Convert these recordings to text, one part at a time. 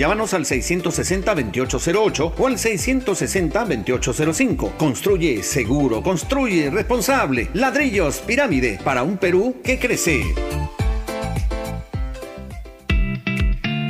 Llámanos al 660-2808 o al 660-2805. Construye seguro, construye responsable. Ladrillos Pirámide para un Perú que crece.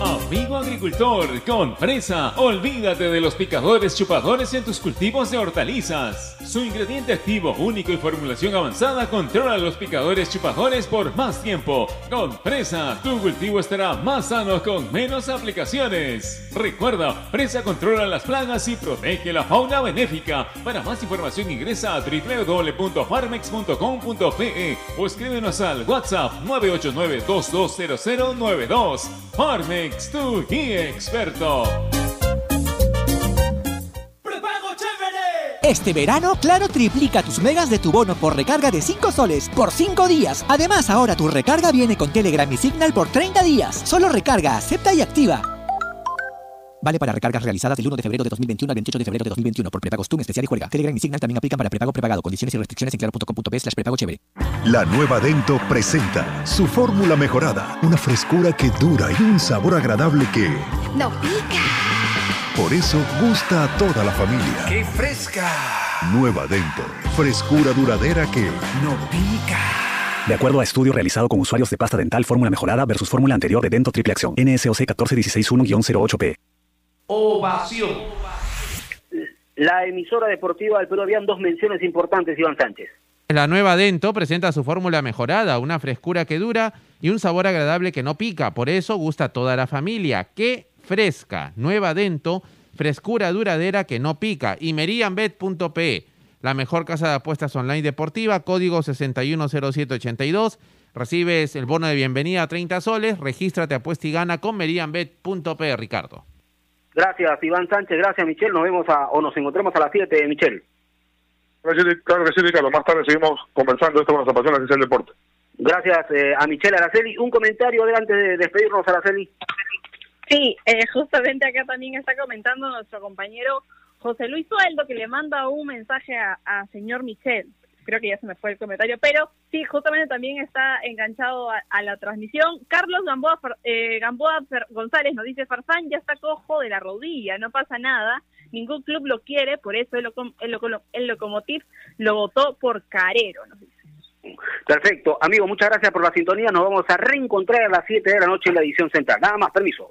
Amigo agricultor, con presa, olvídate de los picadores chupadores en tus cultivos de hortalizas. Su ingrediente activo único y formulación avanzada controla los picadores chupadores por más tiempo. Con presa, tu cultivo estará más sano con menos aplicaciones. Recuerda, presa controla las plagas y protege la fauna benéfica. Para más información ingresa a www.farmex.com.pe o escríbenos al WhatsApp 989-220092. Farmex, tu guía experto. Este verano, Claro triplica tus megas de tu bono por recarga de 5 soles por 5 días. Además, ahora tu recarga viene con Telegram y Signal por 30 días. Solo recarga, acepta y activa. Vale para recargas realizadas del 1 de febrero de 2021 al 28 de febrero de 2021 por prepago TUM especial y juega. Telegram y Signal también aplican para prepago prepagado. Condiciones y restricciones en claro.com.p slash prepago chévere. La nueva Dento presenta su fórmula mejorada. Una frescura que dura y un sabor agradable que... ¡No pica! Por eso gusta a toda la familia. ¡Qué fresca! Nueva Dento. Frescura duradera que... ¡No pica! De acuerdo a estudio realizado con usuarios de pasta dental fórmula mejorada versus fórmula anterior de Dento Triple Acción. NSOC 14161-08P. Ovación. La emisora deportiva del Perú habían dos menciones importantes, Iván Sánchez. La nueva Dento presenta su fórmula mejorada, una frescura que dura y un sabor agradable que no pica. Por eso gusta a toda la familia. ¡Qué fresca! Nueva Dento, frescura duradera que no pica. Y merianbet.pe, la mejor casa de apuestas online deportiva, código 610782. Recibes el bono de bienvenida a 30 soles. Regístrate, apuesta y gana con merianbet.pe, Ricardo. Gracias, Iván Sánchez. Gracias, Michelle. Nos vemos a, o nos encontramos a las 7, Michelle. Gracias, claro que sí, Ricardo. Más tarde seguimos conversando esto con nos apasiona, que es el deporte. Gracias eh, a Michelle Araceli. Un comentario antes de despedirnos, Araceli. Sí, eh, justamente acá también está comentando nuestro compañero José Luis Sueldo, que le manda un mensaje a, señor Michel. Creo que ya se me fue el comentario, pero sí, justamente también está enganchado a, la transmisión. Carlos Gamboa, eh, Gamboa González nos dice, Farfán ya está cojo de la rodilla, no pasa nada, ningún club lo quiere, por eso el, el, el Locomotiv lo votó por carero, nos dice. Perfecto. Amigo, muchas gracias por la sintonía. Nos vamos a reencontrar a las 7 de la noche en la edición central. Nada más, permiso.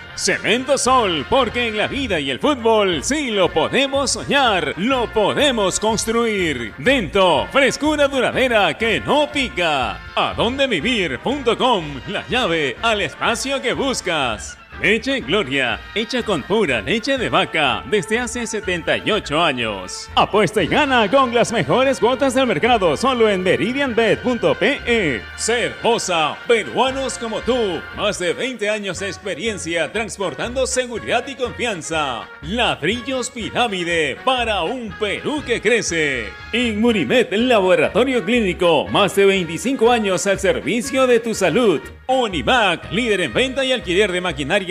Cemento Sol, porque en la vida y el fútbol sí lo podemos soñar, lo podemos construir. Dento, frescura duradera que no pica. Adondevivir.com, la llave al espacio que buscas. Leche Gloria, hecha con pura leche de vaca desde hace 78 años. Apuesta y gana con las mejores cuotas del mercado solo en meridianbet.pe. Cervosa, peruanos como tú, más de 20 años de experiencia transportando seguridad y confianza. Ladrillos Pirámide para un Perú que crece. Inmunimed, laboratorio clínico, más de 25 años al servicio de tu salud. Univac, líder en venta y alquiler de maquinaria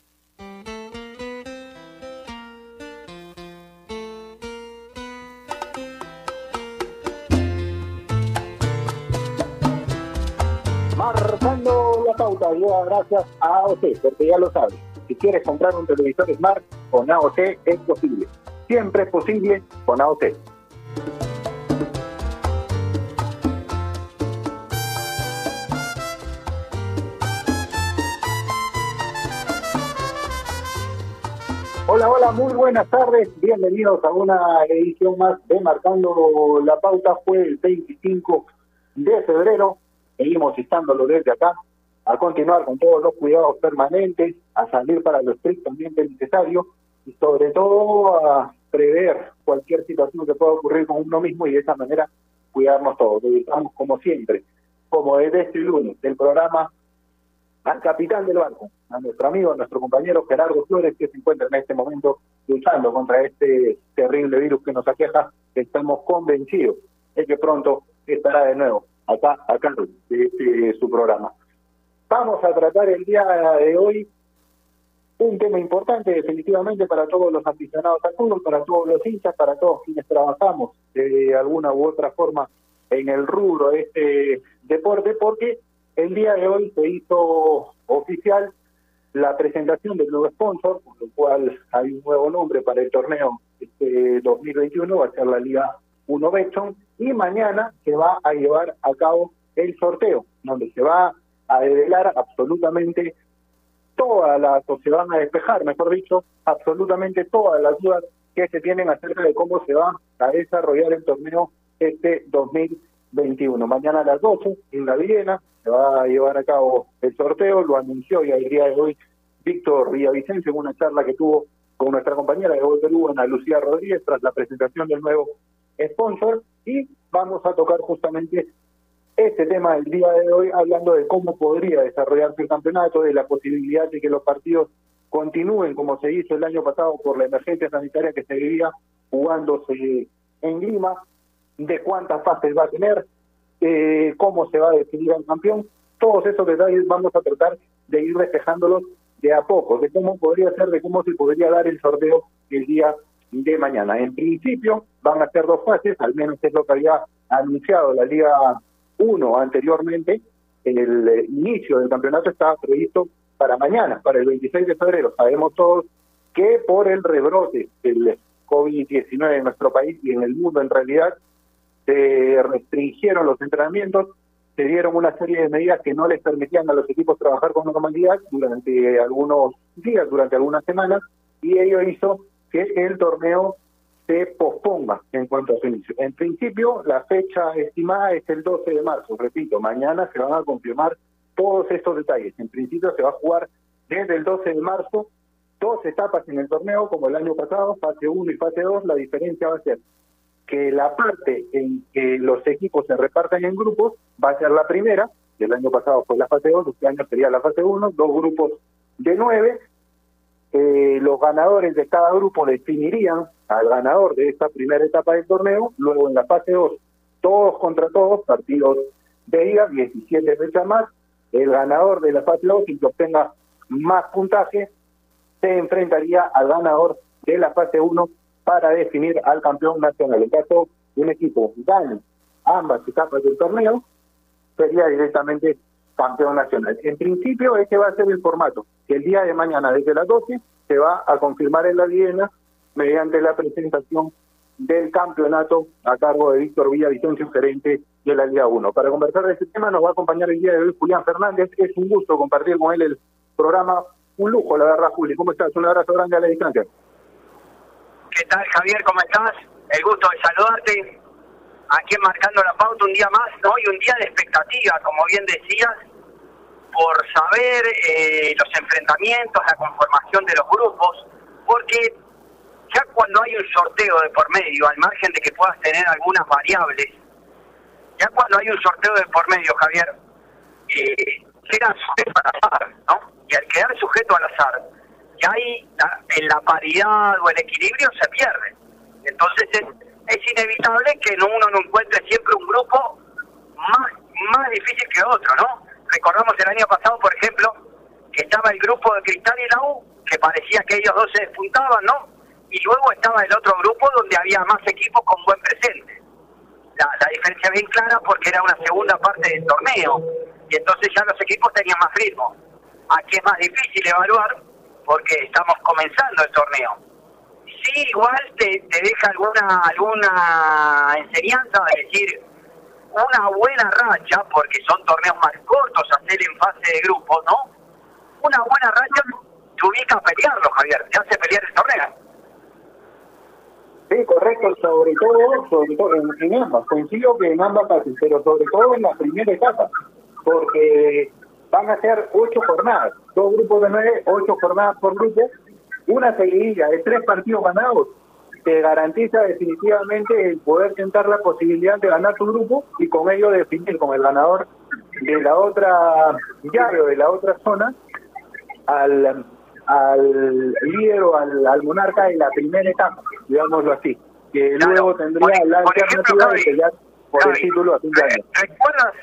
Llega gracias a AOC, porque ya lo sabes. Si quieres comprar un televisor Smart, con AOC es posible. Siempre es posible con AOC. Hola, hola, muy buenas tardes. Bienvenidos a una edición más de Marcando la Pauta. Fue el 25 de febrero. Seguimos estándolo desde acá. A continuar con todos los cuidados permanentes, a salir para lo estrictamente necesario y sobre todo a prever cualquier situación que pueda ocurrir con uno mismo y de esa manera cuidarnos todos. Dedicamos como siempre, como desde este lunes del programa al capitán del barco, a nuestro amigo, a nuestro compañero Gerardo Flores, que se encuentra en este momento luchando contra este terrible virus que nos aqueja. Estamos convencidos de que pronto estará de nuevo acá, acá de este, su programa. Vamos a tratar el día de hoy un tema importante definitivamente para todos los aficionados al fútbol, para todos los hinchas, para todos quienes trabajamos de alguna u otra forma en el rubro de este deporte, porque el día de hoy se hizo oficial la presentación del nuevo sponsor, con lo cual hay un nuevo nombre para el torneo este 2021, va a ser la Liga 1 Betson, y mañana se va a llevar a cabo el sorteo, donde se va a develar absolutamente o se van a despejar, mejor dicho, absolutamente todas las dudas que se tienen acerca de cómo se va a desarrollar el torneo este 2021. Mañana a las 12 en la Viena se va a llevar a cabo el sorteo, lo anunció ya el día de hoy Víctor Villavicencio en una charla que tuvo con nuestra compañera de Gol Perú, Ana Lucía Rodríguez, tras la presentación del nuevo sponsor, y vamos a tocar justamente este tema del día de hoy, hablando de cómo podría desarrollarse el campeonato, de la posibilidad de que los partidos continúen como se hizo el año pasado por la emergencia sanitaria que se vivía jugándose en Lima, de cuántas fases va a tener, eh, cómo se va a definir el campeón, todos esos detalles vamos a tratar de ir despejándolos de a poco, de cómo podría ser, de cómo se podría dar el sorteo el día de mañana. En principio van a ser dos fases, al menos es lo que había anunciado la Liga 1 anteriormente, el eh, inicio del campeonato estaba previsto para mañana, para el 26 de febrero. Sabemos todos que por el rebrote del COVID-19 en nuestro país y en el mundo en realidad, se restringieron los entrenamientos, se dieron una serie de medidas que no les permitían a los equipos trabajar con normalidad durante algunos días, durante algunas semanas, y ello hizo que el torneo se posponga en cuanto a su inicio. En principio, la fecha estimada es el 12 de marzo. Repito, mañana se van a confirmar todos estos detalles. En principio se va a jugar desde el 12 de marzo dos etapas en el torneo, como el año pasado, fase 1 y fase 2. La diferencia va a ser que la parte en que los equipos se reparten en grupos va a ser la primera, el año pasado fue la fase 2, este año sería la fase 1, dos grupos de nueve, eh, los ganadores de cada grupo definirían al ganador de esta primera etapa del torneo, luego en la fase 2, todos contra todos, partidos de ida, 17 fechas más, el ganador de la fase 2, y que obtenga más puntaje, se enfrentaría al ganador de la fase 1 para definir al campeón nacional. En caso de un equipo gane ambas etapas del torneo, sería directamente campeón nacional. En principio, este va a ser el formato, que el día de mañana, desde las 12, se va a confirmar en la Viena mediante la presentación del campeonato a cargo de Víctor Villavicencio, gerente de la Liga 1. Para conversar de este tema nos va a acompañar el día de hoy Julián Fernández. Es un gusto compartir con él el programa. Un lujo, la verdad, Juli. ¿Cómo estás? Un abrazo grande a la distancia. ¿Qué tal, Javier? ¿Cómo estás? El gusto de saludarte. Aquí marcando la pauta un día más, ¿no? Y un día de expectativa, como bien decías, por saber eh, los enfrentamientos, la conformación de los grupos, porque ya cuando hay un sorteo de por medio, al margen de que puedas tener algunas variables, ya cuando hay un sorteo de por medio, Javier, eh, quedan sujetos al azar, ¿no? Y al quedar sujeto al azar, ya ahí en la paridad o el equilibrio se pierde. Entonces es, es inevitable que no- uno no encuentre siempre un grupo más, más difícil que otro, ¿no? Recordamos el año pasado, por ejemplo, que estaba el grupo de Cristal y la que parecía que ellos dos se despuntaban, ¿no? Y luego estaba el otro grupo donde había más equipos con buen presente. La, diferencia bien clara porque era una segunda parte del torneo y entonces ya los equipos tenían más ritmo. Aquí es más difícil evaluar porque estamos comenzando el torneo. Sí, igual te, te deja alguna alguna enseñanza de decir una buena racha, porque son torneos más cortos hacer en fase de grupos, ¿no? Una buena racha te ubica a pelearlo, Javier, te hace pelear el torneo. Sí, correcto, sobre todo, sobre todo en, en ambas, coincido que en ambas fases, pero sobre todo en la primera etapa, porque van a ser ocho jornadas, dos grupos de nueve, ocho jornadas por grupo, una seguidilla de tres partidos ganados, te garantiza definitivamente el poder tentar la posibilidad de ganar tu grupo y con ello definir con el ganador de la otra llave o de la otra zona al, al líder o al, al monarca de la primera etapa, digámoslo así, que luego tendría la alternativa de pelear por el título a fin de año. ¿Recuerdas,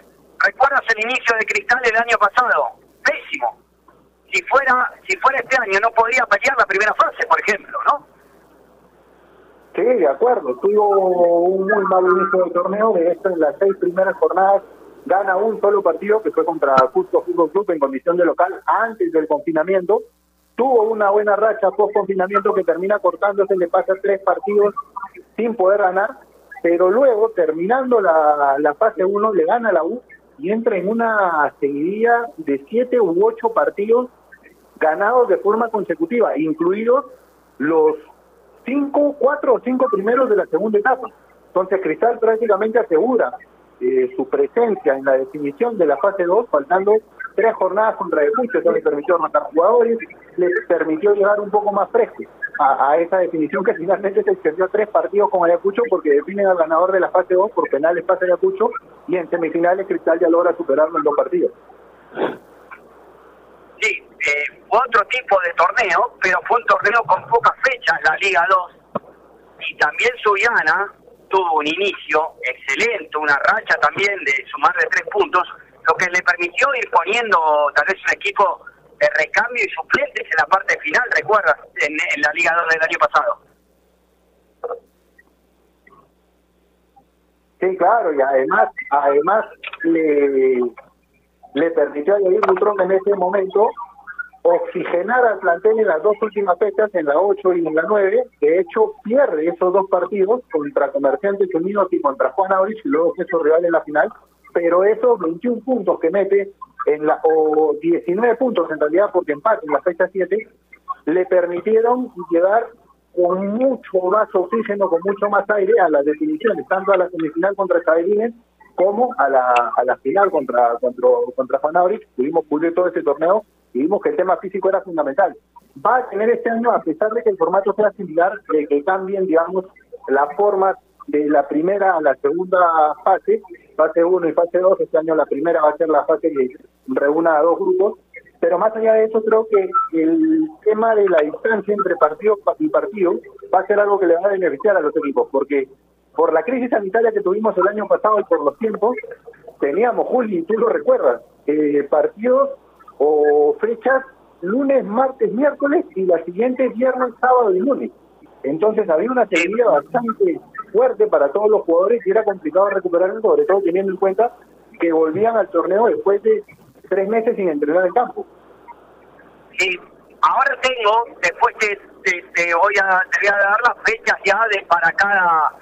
¿Recuerdas el inicio de Cristal el año pasado? Pésimo. Si fuera, si fuera este año no podría pelear la primera fase, por ejemplo, ¿no? Sí, de acuerdo. Tuvo un muy mal inicio del torneo. De hecho, en las seis primeras jornadas gana un solo partido que fue contra Cusco Fútbol Club en condición de local antes del confinamiento. Tuvo una buena racha post confinamiento que termina cortándose, le pasa tres partidos sin poder ganar. Pero luego, terminando la, la fase 1, le gana la U y entra en una seguidilla de siete u ocho partidos ganados de forma consecutiva, incluidos los cinco, cuatro o cinco primeros de la segunda etapa. Entonces Cristal prácticamente asegura eh, su presencia en la definición de la fase 2, faltando tres jornadas contra Ayacucho, eso le permitió matar jugadores, le permitió llegar un poco más fresco a, esa definición que finalmente se extendió a tres partidos con Ayacucho porque definen al ganador de la fase 2 por penales pasa Ayacucho y en semifinales Cristal ya logra superarlo en dos partidos. Sí, eh, otro tipo de torneo, pero fue un torneo con pocas fechas, la Liga 2. Y también Suyana tuvo un inicio excelente, una racha también de sumar de tres puntos, lo que le permitió ir poniendo tal vez un equipo de recambio y suplentes en la parte final, recuerdas, en, la Liga 2 del año pasado. Sí, claro, y además, además le, le permitió a Yair Butrón en ese momento oxigenar al plantel en las dos últimas fechas, en la 8 y en la 9. De hecho, pierde esos dos partidos contra Comerciantes Unidos y contra Juan Aurich, y luego fue su rival en la final. Pero esos 21 puntos que mete, en la o 19 puntos en realidad, porque empate en la fecha 7, le permitieron llegar con mucho más oxígeno, con mucho más aire a las definiciones, tanto a la semifinal contra Cabelines como a la, a la final contra, contra, contra Juan Aurich. Pudimos cubrir todo ese torneo vimos que el tema físico era fundamental. Va a tener este año, a pesar de que el formato sea similar, de que cambien, digamos, la forma de la primera a la segunda fase, fase 1 y fase 2, este año la primera va a ser la fase que reúna a dos grupos, pero más allá de eso creo que el tema de la distancia entre partido y partido va a ser algo que le va a beneficiar a los equipos, porque por la crisis sanitaria que tuvimos el año pasado y por los tiempos, teníamos, Juli, tú lo recuerdas, eh, partidos o fechas lunes, martes, miércoles y las siguientes viernes, sábado y lunes. Entonces había una seguida bastante fuerte para todos los jugadores y era complicado recuperarlo, sobre todo teniendo en cuenta que volvían al torneo después de tres meses sin entrenar el campo. Sí, ahora tengo, después te, te, te voy a, te voy a dar las fechas ya de para cada,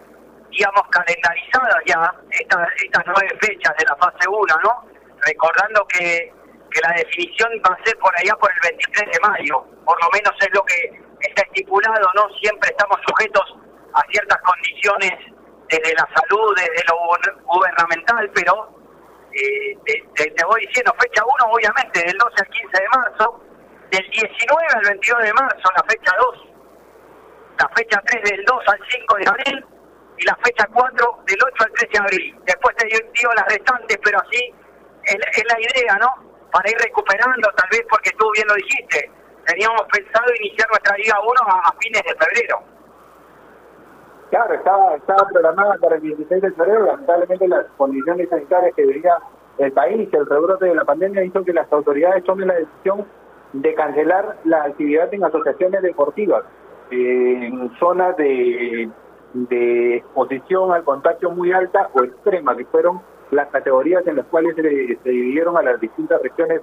digamos, calendarizadas ya, estas, estas nueve fechas de la fase 1, ¿no? Recordando que, que la definición va a ser por allá por el 23 de mayo, por lo menos es lo que está estipulado, ¿no? Siempre estamos sujetos a ciertas condiciones desde la salud, desde lo gubernamental, pero eh, te, te, te voy diciendo, fecha 1 obviamente, del 12 al 15 de marzo, del 19 al 22 de marzo, la fecha 2, la fecha 3 del 2 al 5 de abril y la fecha 4 del 8 al 13 de abril. Después te digo las restantes, pero así es, es la idea, ¿no? Para ir recuperando, tal vez porque tú bien lo dijiste, teníamos pensado iniciar nuestra Liga 1 a, fines de febrero. Claro, estaba, estaba programada para el 16 de febrero, lamentablemente las condiciones sanitarias que vivía el país, el rebrote de la pandemia hizo que las autoridades tomen la decisión de cancelar la actividad en asociaciones deportivas, en zonas de, de exposición al contagio muy alta o extrema, que fueron las categorías en las cuales se, dividieron a las distintas regiones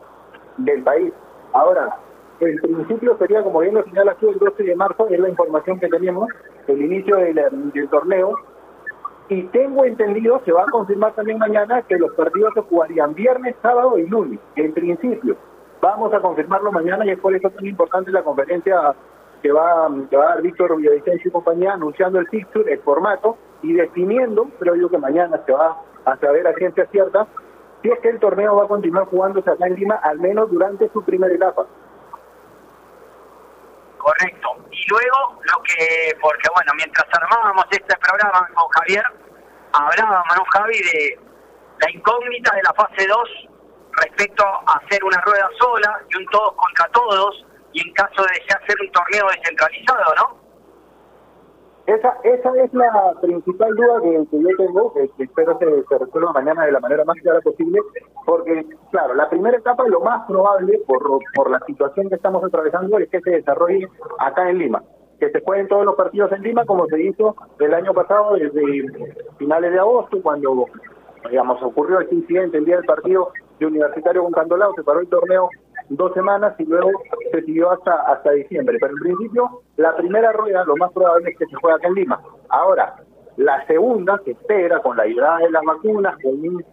del país. Ahora, en principio sería, como bien lo señala tú, el 12 de marzo, es la información que tenemos, el inicio del, torneo. Y tengo entendido, se va a confirmar también mañana, que los partidos se jugarían viernes, sábado y lunes, en principio. Vamos a confirmarlo mañana y es por eso tan importante la conferencia que va, que va a dar Víctor Villavicencio y compañía, anunciando el fixture, el formato y definiendo, creo yo que mañana se va a saber a ciencia cierta, si es que el torneo va a continuar jugándose acá en Lima, al menos durante su primera etapa. Correcto. Y luego lo que, porque bueno, mientras armábamos este programa con Javier, hablábamos, ¿no, Javi, de la incógnita de la fase 2 respecto a hacer una rueda sola y un todos contra todos, y en caso de desear hacer un torneo descentralizado, ¿no? Esa, esa es la principal duda que, que yo tengo, que, que espero que se resuelva mañana de la manera más clara posible, porque, claro, la primera etapa, lo más probable, por, por la situación que estamos atravesando, es que se desarrolle acá en Lima. Que se jueguen todos los partidos en Lima, como se hizo el año pasado, desde finales de agosto, cuando, digamos, ocurrió este incidente el día del partido de Universitario con Candolao, se paró el torneo dos semanas y luego se siguió hasta hasta diciembre. Pero en principio, la primera rueda lo más probable es que se juegue acá en Lima. Ahora, la segunda se espera con la llegada de las vacunas, con un,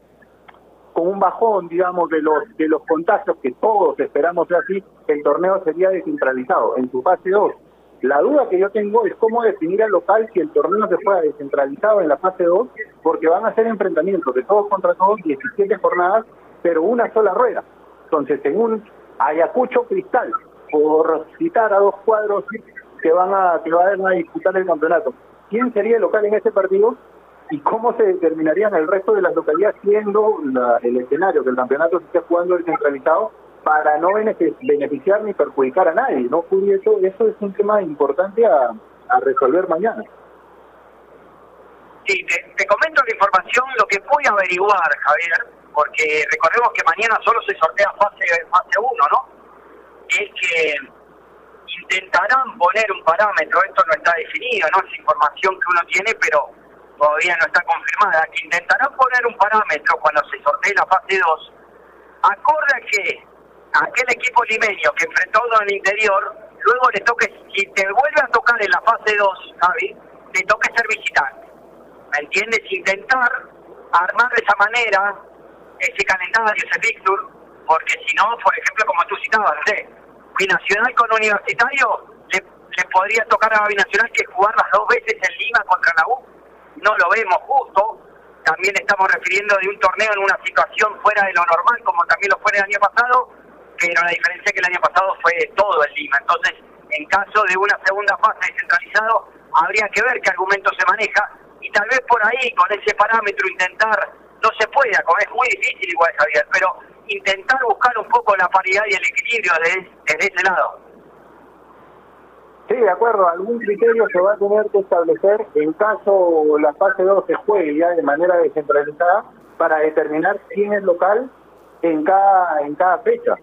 con un bajón, digamos, de los de los contagios que todos esperamos sea así, el torneo sería descentralizado en su fase 2. La duda que yo tengo es cómo definir al local si el torneo se juega descentralizado en la fase 2, porque van a ser enfrentamientos de todos contra todos, 17 jornadas, pero una sola rueda. Entonces, en un Ayacucho Cristal, por citar a dos cuadros que van a disputar el campeonato. ¿Quién sería el local en ese partido y cómo se determinarían el resto de las localidades siendo el escenario que el campeonato se esté jugando descentralizado para no beneficiar ni perjudicar a nadie? ¿no, Juli? Eso, eso es un tema importante a, resolver mañana. Sí, te, te comento la información, lo que a averiguar, Javier, porque recordemos que mañana solo se sortea fase fase 1, ¿no? Es que intentarán poner un parámetro, esto no está definido, ¿no? Es información que uno tiene, pero todavía no está confirmada, que intentarán poner un parámetro cuando se sortee la fase 2, acorde a que aquel equipo limeño que enfrentó uno en el interior, luego le toque, si te vuelve a tocar en la fase 2, Javi, te toque ser visitante. ¿Me entiendes? Intentar armar de esa manera ese calendario, ese fixture, porque si no, por ejemplo, como tú citabas, sé, Binacional con Universitario, le, le podría tocar a Binacional que jugar las dos veces en Lima contra la U. No lo vemos justo. También estamos refiriendo de un torneo en una situación fuera de lo normal, como también lo fue el año pasado, pero la diferencia es que el año pasado fue todo en Lima. Entonces, en caso de una segunda fase descentralizado, habría que ver qué argumento se maneja y tal vez por ahí, con ese parámetro, intentar no se puede, es muy difícil igual, Javier, pero intentar buscar un poco la paridad y el equilibrio de, desde ese lado. Sí, de acuerdo, algún criterio se va a tener que establecer en caso la fase 2 se juegue ya de manera descentralizada para determinar quién es local en cada en cada fecha.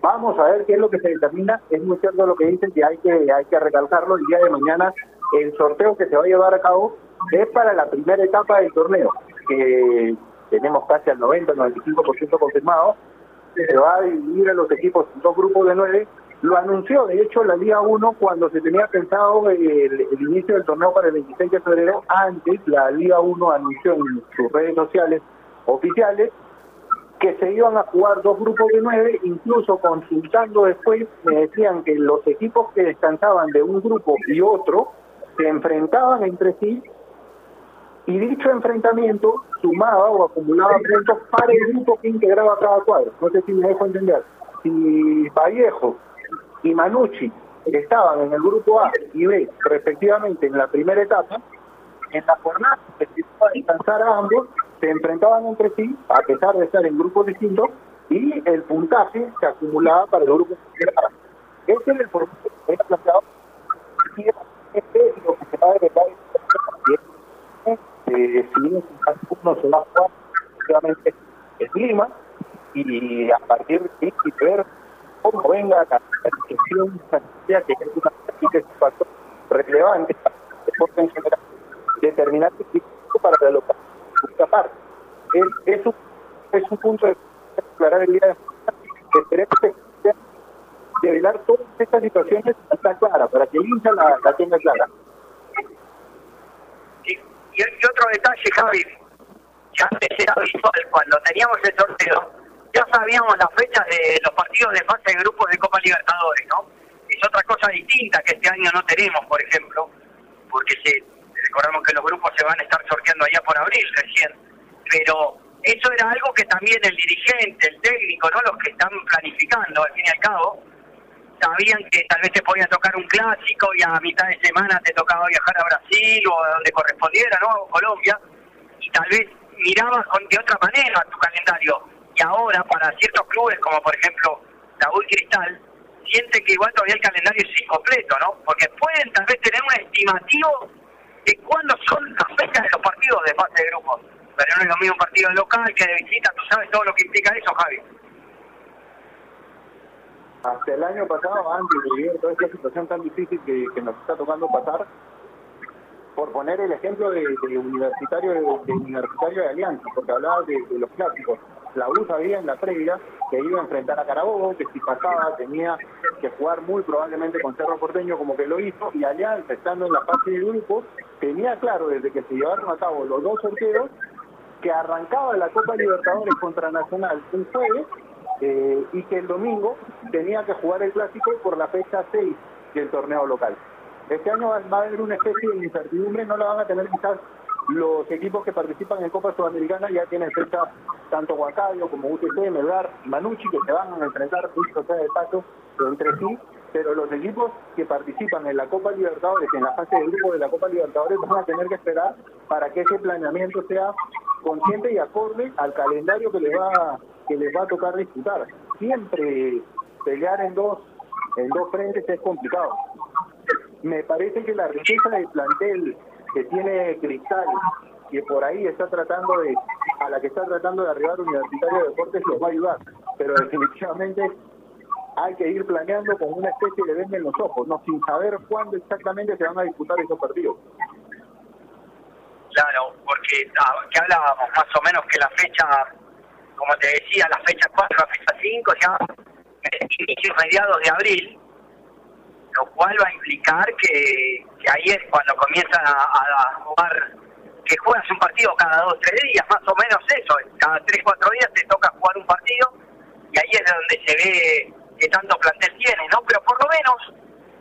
Vamos a ver qué es lo que se determina. Es muy cierto lo que dicen que hay que hay que recalcarlo el día de mañana. El sorteo que se va a llevar a cabo es para la primera etapa del torneo, que tenemos casi al 90, 95% confirmado, se va a dividir a los equipos en dos grupos de nueve. Lo anunció, de hecho, la Liga 1 cuando se tenía pensado el, el, inicio del torneo para el 26 de febrero. Antes, la Liga 1 anunció en sus redes sociales oficiales que se iban a jugar dos grupos de nueve, incluso consultando después, me decían que los equipos que descansaban de un grupo y otro se enfrentaban entre sí y dicho enfrentamiento sumaba o acumulaba puntos para el grupo que integraba cada cuadro. No sé si me dejo entender. Si Vallejo y Manucci estaban en el grupo A y B, respectivamente, en la primera etapa, en la jornada que alcanzar a ambos, se enfrentaban entre sí, a pesar de estar en grupos distintos, y el puntaje se acumulaba para el grupo que era. Este es el formato que había planteado. Este es lo que se va a eh, si bien uno se va a jugar efectivamente en Lima y a partir de ahí y ver cómo venga la sanitaria que es una factor relevante para el deporte en general determinar el criterio para la local esta parte es, es, un, es un punto de aclarar el día de mañana que sea develar todas estas situaciones está clara para que el hincha la, la tenga clara Y, otro detalle, Javi, ya antes era habitual, cuando teníamos el sorteo, ya sabíamos las fechas de los partidos de fase de grupos de Copa Libertadores, ¿no? Es otra cosa distinta que este año no tenemos, por ejemplo, porque se, recordamos que los grupos se van a estar sorteando allá por abril recién, pero eso era algo que también el dirigente, el técnico, ¿no? Los que están planificando, al fin y al cabo, sabían que tal vez te podía tocar un clásico y a mitad de semana te tocaba viajar a Brasil o a donde correspondiera, ¿no? O Colombia, y tal vez mirabas con, de otra manera tu calendario. Y ahora, para ciertos clubes, como por ejemplo U Cristal, siente que igual todavía el calendario es incompleto, ¿no? Porque pueden tal vez tener un estimativo de cuándo son las fechas de los partidos de fase de grupos. Pero no es lo mismo un partido local que de visita, tú sabes todo lo que implica eso, Javi. Hasta el año pasado, antes de vivir toda esta situación tan difícil que, nos está tocando pasar, por poner el ejemplo de, universitario de, universitario de Alianza, porque hablaba de, los clásicos. La U sabía en la previa que iba a enfrentar a Carabobo, que si pasaba tenía que jugar muy probablemente con Cerro Porteño como que lo hizo, y Alianza, estando en la fase de grupos, tenía claro desde que se llevaron a cabo los dos sorteos que arrancaba la Copa Libertadores contra Nacional un jueves eh, y que el domingo tenía que jugar el clásico por la fecha 6 del torneo local. Este año va a haber una especie de incertidumbre, no la van a tener quizás los equipos que participan en Copa Sudamericana, ya tienen fecha tanto Huancayo como UTC, Melgar Manucci, que se van a enfrentar, dicho sea de paso, entre sí, pero los equipos que participan en la Copa Libertadores, en la fase de grupo de la Copa Libertadores, van a tener que esperar para que ese planeamiento sea consciente y acorde al calendario que les va que les va a tocar disputar. Siempre pelear en dos en dos frentes es complicado. Me parece que la riqueza del plantel que tiene Cristal, que por ahí está tratando de, a la que está tratando de arribar Universitario de Deportes, los va a ayudar. Pero definitivamente hay que ir planeando con una especie de venda en los ojos, no sin saber cuándo exactamente se van a disputar esos partidos. Claro, porque ah, que hablábamos más o menos que la fecha, como te decía, la fecha 4, la fecha 5, ya inicios mediados de abril, lo cual va a implicar que, que ahí es cuando comienzan a, a jugar, que juegas un partido cada dos, tres días, más o menos eso, cada tres, cuatro días te toca jugar un partido y ahí es donde se ve que tanto plantel tiene, ¿no? Pero por lo menos,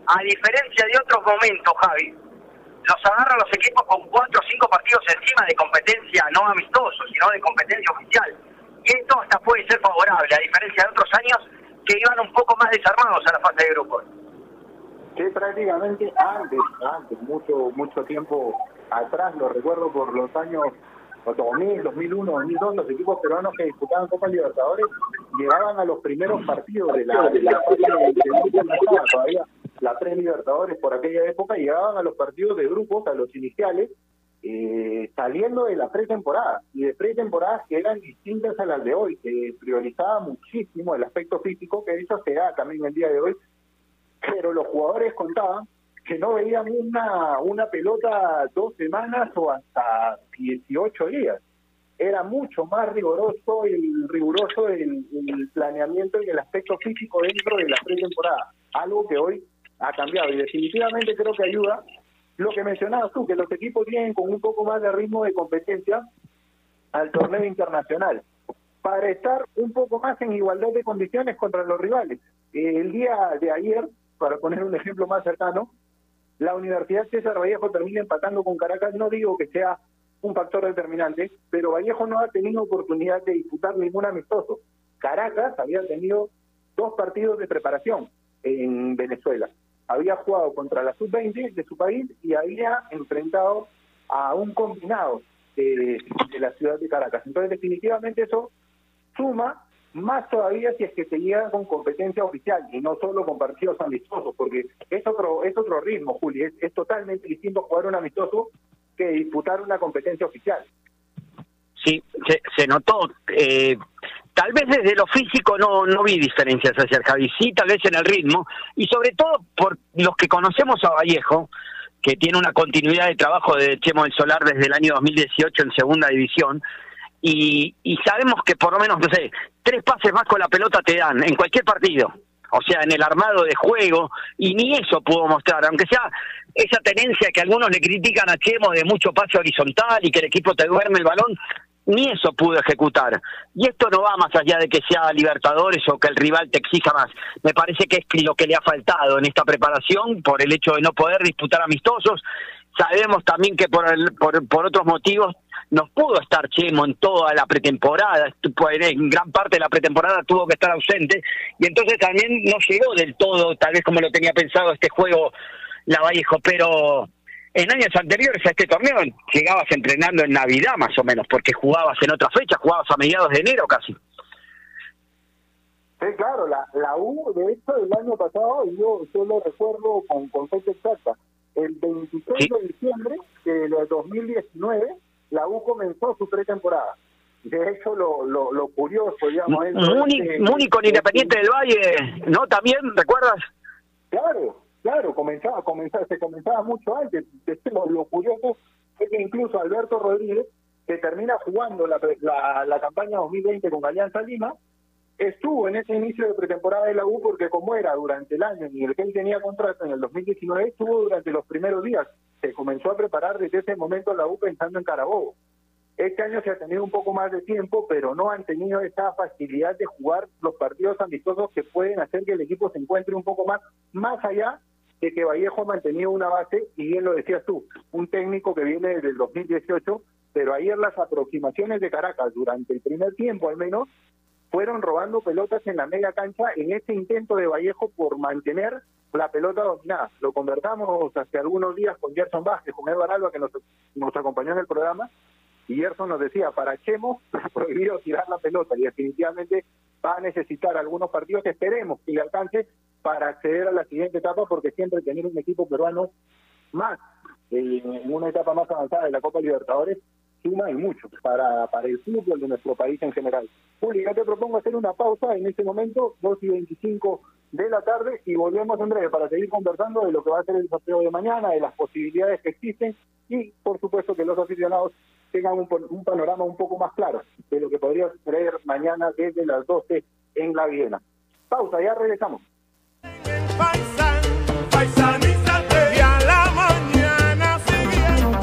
a diferencia de otros momentos, Javi, los agarran los equipos con cuatro o cinco partidos encima de competencia no amistoso, sino de competencia oficial. Y esto hasta puede ser favorable, a diferencia de otros años que iban un poco más desarmados a la fase de grupos. que prácticamente antes, antes, mucho, mucho tiempo atrás, lo recuerdo por los años 2000, 2001, 2002, los equipos peruanos que disputaban Copa Libertadores llegaban a los primeros partidos de la, de la de, la pre-Libertadores por aquella época, llegaban a los partidos de grupos, a los iniciales, eh, saliendo de la pretemporada. Y de pretemporadas que eran distintas a las de hoy, que priorizaba muchísimo el aspecto físico, que eso se da también el día de hoy, pero los jugadores contaban que no veían una, una pelota dos semanas o hasta 18 días. Era mucho más riguroso el riguroso el, el planeamiento y el aspecto físico dentro de la pretemporada, algo que hoy ha cambiado y definitivamente creo que ayuda lo que mencionabas tú, que los equipos tienen con un poco más de ritmo de competencia al torneo internacional para estar un poco más en igualdad de condiciones contra los rivales. Eh, el día de ayer, para poner un ejemplo más cercano, la Universidad César Vallejo termina empatando con Caracas. No digo que sea un factor determinante, pero Vallejo no ha tenido oportunidad de disputar ningún amistoso. Caracas había tenido dos partidos de preparación en Venezuela. había jugado contra la sub-20 de su país y había enfrentado a un combinado de, de la ciudad de Caracas. Entonces, definitivamente eso suma más todavía si es que se llega con competencia oficial y no solo con partidos amistosos, porque es otro es otro ritmo, Juli, es, totalmente distinto jugar un amistoso que disputar una competencia oficial. Sí, se, se notó. Eh, tal vez desde lo físico no, no vi diferencias hacia el Javi, sí, tal vez en el ritmo, y sobre todo por los que conocemos a Vallejo, que tiene una continuidad de trabajo de Chemo del Solar desde el año 2018 en segunda división, y, y sabemos que por lo menos, no sé, tres pases más con la pelota te dan en cualquier partido. O sea, en el armado de juego, y ni eso pudo mostrar, aunque sea esa tenencia que algunos le critican a Chemo de mucho pase horizontal y que el equipo te duerme el balón, ni eso pudo ejecutar. Y esto no va más allá de que sea Libertadores o que el rival te exija más. Me parece que es lo que le ha faltado en esta preparación por el hecho de no poder disputar amistosos. Sabemos también que por, el, por, por otros motivos nos pudo estar Chemo en toda la pretemporada, en gran parte de la pretemporada tuvo que estar ausente y entonces también no llegó del todo, tal vez como lo tenía pensado este juego la Vallejo, pero en años anteriores a este torneo llegabas entrenando en Navidad más o menos, porque jugabas en otra fecha, jugabas a mediados de enero casi. Sí, claro, la, la U, de hecho, el año pasado, yo, yo lo recuerdo con, con fecha exacta, el 26 de diciembre de 2019, la U comenzó su pretemporada. De hecho, lo, lo, lo curioso, digamos. Múnich con Independiente del Valle, ¿no? También, ¿recuerdas? Claro, claro, comenzaba, comenzaba, se comenzaba mucho antes. Lo, lo curioso es que incluso Alberto Rodríguez, que termina jugando la, la, la campaña 2020 con Alianza Lima, estuvo en ese inicio de pretemporada de la U porque como era durante el año en el que él tenía contrato en el 2019, estuvo durante los primeros días. Se comenzó a preparar desde ese momento la U pensando en Carabobo. Este año se ha tenido un poco más de tiempo, pero no han tenido esa facilidad de jugar los partidos amistosos que pueden hacer que el equipo se encuentre un poco más, más allá de que Vallejo ha mantenido una base, y bien lo decías tú, un técnico que viene desde el 2018, pero ayer las aproximaciones de Caracas durante el primer tiempo al menos fueron robando pelotas en la media cancha en ese intento de Vallejo por mantener la pelota dominada. Lo convertamos hace algunos días con Gerson Vázquez, con Edward Alba, que nos, nos acompañó en el programa, y Gerson nos decía, para Chemo, prohibido tirar la pelota, y definitivamente va a necesitar algunos partidos que esperemos que le alcance para acceder a la siguiente etapa, porque siempre tener un equipo peruano más eh, en una etapa más avanzada de la Copa Libertadores suma y mucho para, para el fútbol de nuestro país en general. Juli, te propongo hacer una pausa en este momento, 2 y 25 de la tarde, y volvemos en breve para seguir conversando de lo que va a ser el sorteo de mañana, de las posibilidades que existen y, por supuesto, que los aficionados tengan un, un panorama un poco más claro de lo que podría suceder mañana desde las 12 en la Viena. Pausa, ya regresamos.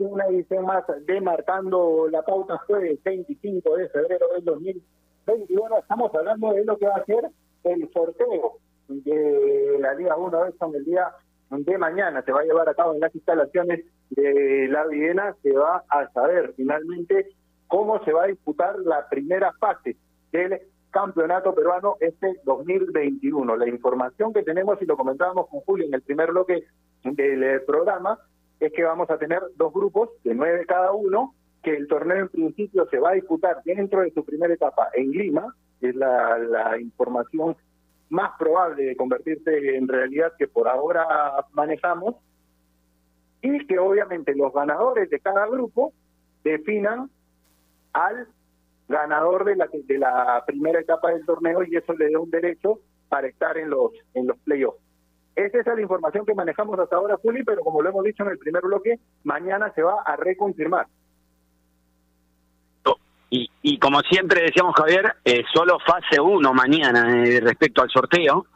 Una edición más de Marcando la Pauta jueves 25 de febrero del 2021. Estamos hablando de lo que va a ser el sorteo de la Liga 1 de en el día de mañana se va a llevar a cabo en las instalaciones de la Viena, se va a saber finalmente cómo se va a disputar la primera fase del campeonato peruano este 2021. La información que tenemos, y lo comentábamos con Julio en el primer bloque del eh, programa, es que vamos a tener dos grupos de nueve cada uno, que el torneo en principio se va a disputar dentro de su primera etapa en Lima, es la, información más probable de convertirse en realidad que por ahora manejamos, y que obviamente los ganadores de cada grupo definan al ganador de la de la primera etapa del torneo y eso le da un derecho para estar en los en los playoffs. Esa es la información que manejamos hasta ahora, Juli, pero como lo hemos dicho en el primer bloque, mañana se va a reconfirmar. Y, y como siempre decíamos, Javier, eh, solo fase 1 mañana eh, respecto al sorteo,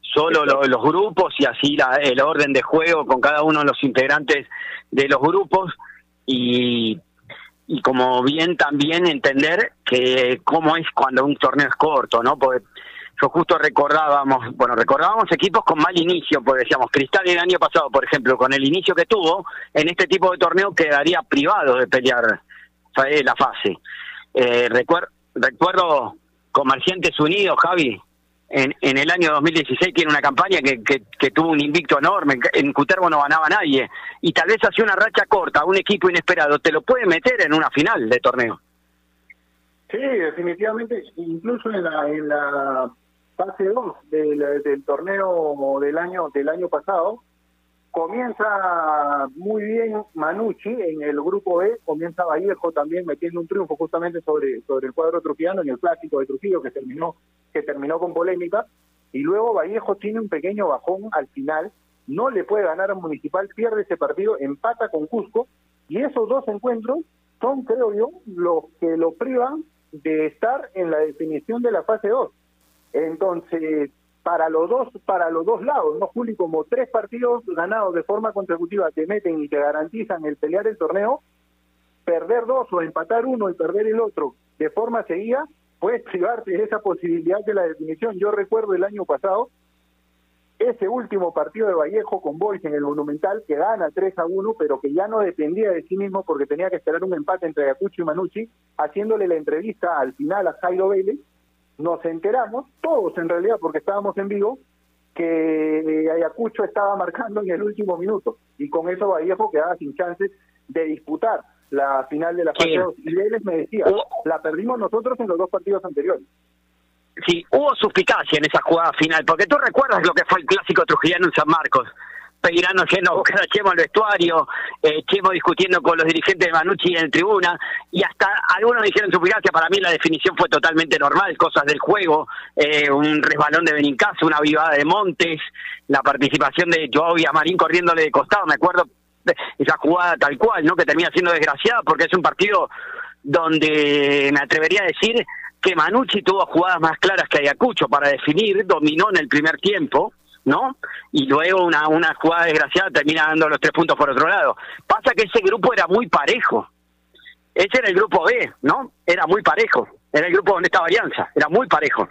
solo lo- los grupos y así la, el orden de juego con cada uno de los integrantes de los grupos y, y como bien también entender que cómo es cuando un torneo es corto, ¿no? Porque yo justo recordábamos, bueno, recordábamos equipos con mal inicio, porque decíamos, Cristal el año pasado, por ejemplo, con el inicio que tuvo, en este tipo de torneo quedaría privado de pelear eh, la fase. Eh, recuer- recuerdo Comerciantes Unidos, Javi, en, en el año 2016 tiene una campaña que, que, que tuvo un invicto enorme, en Cutervo no ganaba nadie, y tal vez hacía una racha corta, un equipo inesperado, te lo puede meter en una final de torneo. Sí, definitivamente, incluso en la, en la fase 2 del, torneo del año del año pasado, comienza muy bien Manucci en el grupo B, comienza Vallejo también metiendo un triunfo justamente sobre, sobre el cuadro trujiano en el clásico de Trujillo que terminó, que terminó con polémica, y luego Vallejo tiene un pequeño bajón al final, no le puede ganar a Municipal, pierde ese partido, empata con Cusco, y esos dos encuentros son, creo yo, los que lo privan de estar en la definición de la fase 2. Entonces, para los dos, para los dos lados, ¿no, Juli? Como tres partidos ganados de forma consecutiva te meten y te garantizan el pelear el torneo, perder dos o empatar uno y perder el otro de forma seguida, puedes privarte de esa posibilidad de la definición. Yo recuerdo el año pasado, ese último partido de Vallejo con Boys en el Monumental, que gana 3 a 1, pero que ya no dependía de sí mismo porque tenía que esperar un empate entre Ayacucho y Manucci, haciéndole la entrevista al final a Jairo Vélez, nos enteramos, todos en realidad, porque estábamos en vivo, que Ayacucho estaba marcando en el último minuto, y con eso Vallejo quedaba sin chances de disputar la final de la fase Sí. 2. Y Vélez me decía, la perdimos nosotros en los dos partidos anteriores. Sí, hubo suspicacia en esa jugada final, porque tú recuerdas lo que fue el clásico trujillano en San Marcos. Peirano yendo a Chemo al vestuario, eh, Chemo discutiendo con los dirigentes de Manucci en tribuna, y hasta algunos dijeron suspicacia, para mí la definición fue totalmente normal, cosas del juego, eh, un resbalón de Benincasa, una avivada de Montes, la participación de Joao Marín corriéndole de costado, me acuerdo esa jugada tal cual, ¿no? Que termina siendo desgraciada porque es un partido donde me atrevería a decir que Manucci tuvo jugadas más claras que Ayacucho para definir, dominó en el primer tiempo, ¿no? Y luego una, una jugada desgraciada termina dando los tres puntos por otro lado. Pasa que ese grupo era muy parejo. Ese era el grupo B, ¿no? Era muy parejo. Era el grupo donde estaba Alianza, era muy parejo.